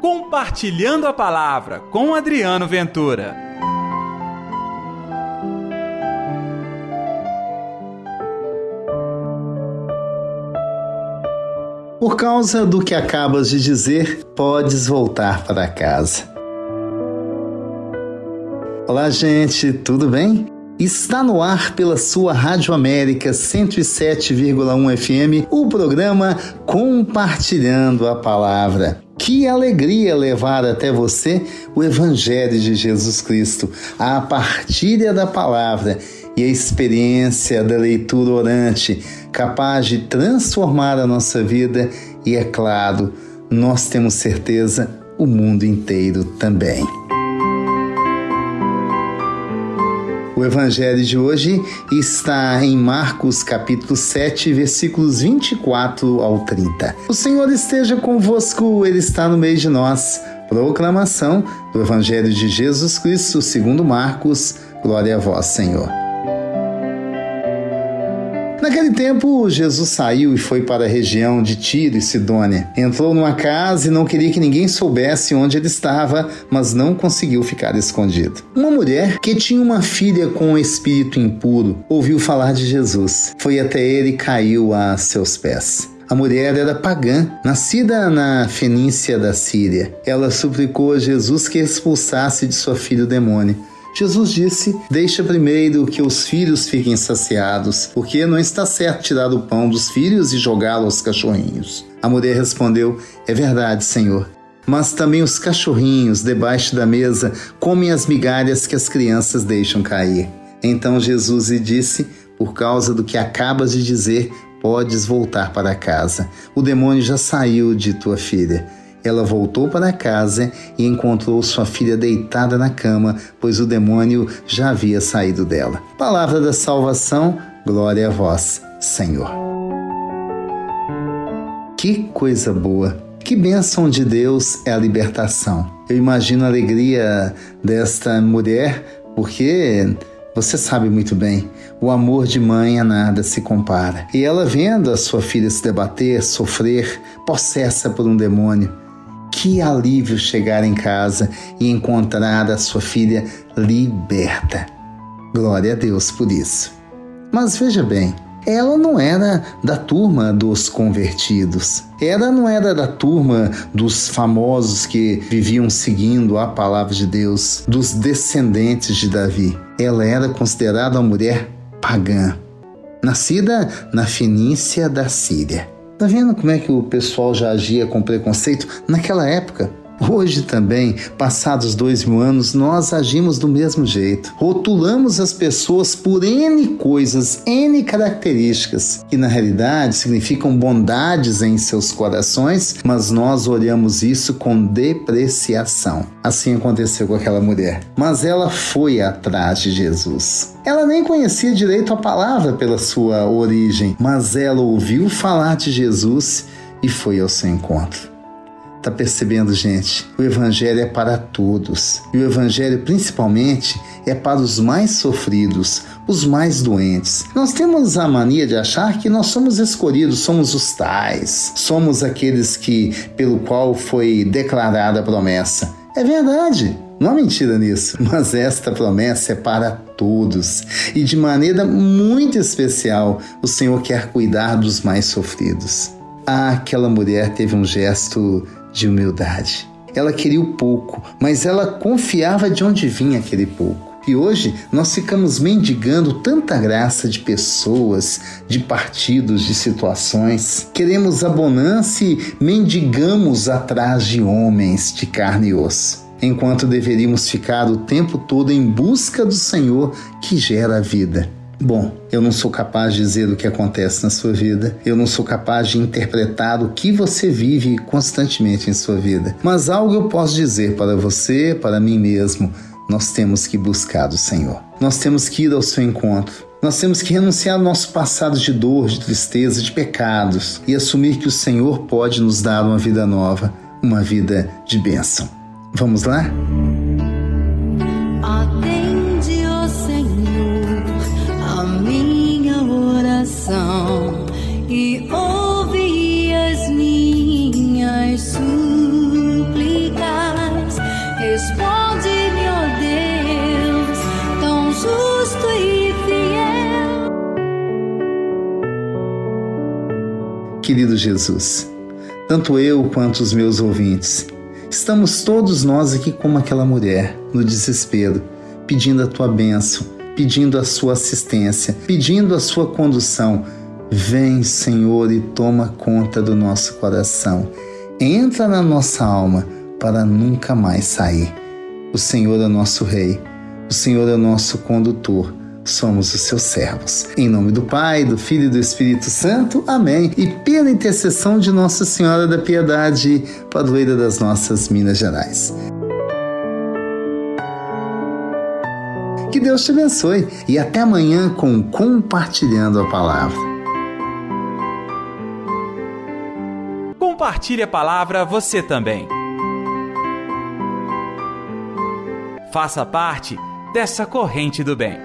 Compartilhando a Palavra com Adriano Ventura. Por causa do que acabas de dizer, podes voltar para casa. Olá, gente, tudo bem? Está no ar pela sua Rádio América 107,1 FM o programa Compartilhando a Palavra. Que alegria levar até você o Evangelho de Jesus Cristo, a partilha da palavra e a experiência da leitura orante, capaz de transformar a nossa vida e, é claro, nós temos certeza, o mundo inteiro também. O evangelho de hoje está em Marcos capítulo 7, versículos 24 ao 30. O Senhor esteja convosco, ele está no meio de nós. Proclamação do evangelho de Jesus Cristo, segundo Marcos. Glória a vós, Senhor. Naquele tempo, Jesus saiu e foi para a região de Tiro e Sidônia. Entrou numa casa e não queria que ninguém soubesse onde ele estava, mas não conseguiu ficar escondido. Uma mulher que tinha uma filha com um espírito impuro ouviu falar de Jesus. Foi até ele e caiu a seus pés. A mulher era pagã, nascida na Fenícia da Síria. Ela suplicou a Jesus que expulsasse de sua filha o demônio. Jesus disse: Deixa primeiro que os filhos fiquem saciados, porque não está certo tirar o pão dos filhos e jogá-lo aos cachorrinhos. A mulher respondeu: É verdade, Senhor. Mas também os cachorrinhos debaixo da mesa comem as migalhas que as crianças deixam cair. Então Jesus lhe disse: Por causa do que acabas de dizer, podes voltar para casa. O demônio já saiu de tua filha. Ela voltou para casa e encontrou sua filha deitada na cama, pois o demônio já havia saído dela. Palavra da salvação, glória a vós, Senhor. Que coisa boa! Que bênção de Deus é a libertação. Eu imagino a alegria desta mulher, porque você sabe muito bem, o amor de mãe a nada se compara. E ela vendo a sua filha se debater, sofrer, possessa por um demônio, que alívio chegar em casa e encontrar a sua filha liberta. Glória a Deus por isso. Mas veja bem, ela não era da turma dos convertidos. Ela não era da turma dos famosos que viviam seguindo a palavra de Deus, dos descendentes de Davi. Ela era considerada uma mulher pagã, nascida na Fenícia da Síria. Tá vendo como é que o pessoal já agia com preconceito naquela época? Hoje também, passados dois mil anos, nós agimos do mesmo jeito. Rotulamos as pessoas por N coisas, N características, que na realidade significam bondades em seus corações, mas nós olhamos isso com depreciação. Assim aconteceu com aquela mulher. Mas ela foi atrás de Jesus. Ela nem conhecia direito a palavra pela sua origem, mas ela ouviu falar de Jesus e foi ao seu encontro. Tá percebendo, gente? O evangelho é para todos. E o evangelho, principalmente, é para os mais sofridos, os mais doentes. Nós temos a mania de achar que nós somos escolhidos, somos os tais, somos aqueles que pelo qual foi declarada a promessa. É verdade. Não há mentira nisso, mas esta promessa é para todos e de maneira muito especial o Senhor quer cuidar dos mais sofridos. Ah, aquela mulher teve um gesto de humildade. Ela queria o pouco, mas ela confiava de onde vinha aquele pouco. E hoje nós ficamos mendigando tanta graça de pessoas, de partidos, de situações. Queremos a bonança e mendigamos atrás de homens de carne e osso, enquanto deveríamos ficar o tempo todo em busca do Senhor que gera a vida. Bom, eu não sou capaz de dizer o que acontece na sua vida, eu não sou capaz de interpretar o que você vive constantemente em sua vida, mas algo eu posso dizer para você, para mim mesmo: nós temos que buscar o Senhor, nós temos que ir ao seu encontro. Nós temos que renunciar ao nosso passado de dor, de tristeza, de pecados e assumir que o Senhor pode nos dar uma vida nova, uma vida de bênção. Vamos lá? Querido Jesus, tanto eu quanto os meus ouvintes, estamos todos nós aqui como aquela mulher, no desespero, pedindo a tua bênção, pedindo a sua assistência, pedindo a sua condução. Vem, Senhor, e toma conta do nosso coração. Entra na nossa alma para nunca mais sair. O Senhor é nosso Rei, o Senhor é nosso condutor somos os seus servos. Em nome do Pai, do Filho e do Espírito Santo. Amém. E pela intercessão de Nossa Senhora da Piedade, padroeira das nossas Minas Gerais. Que Deus te abençoe e até amanhã com Compartilhando a Palavra. Compartilhe a palavra você também. Faça parte dessa corrente do bem.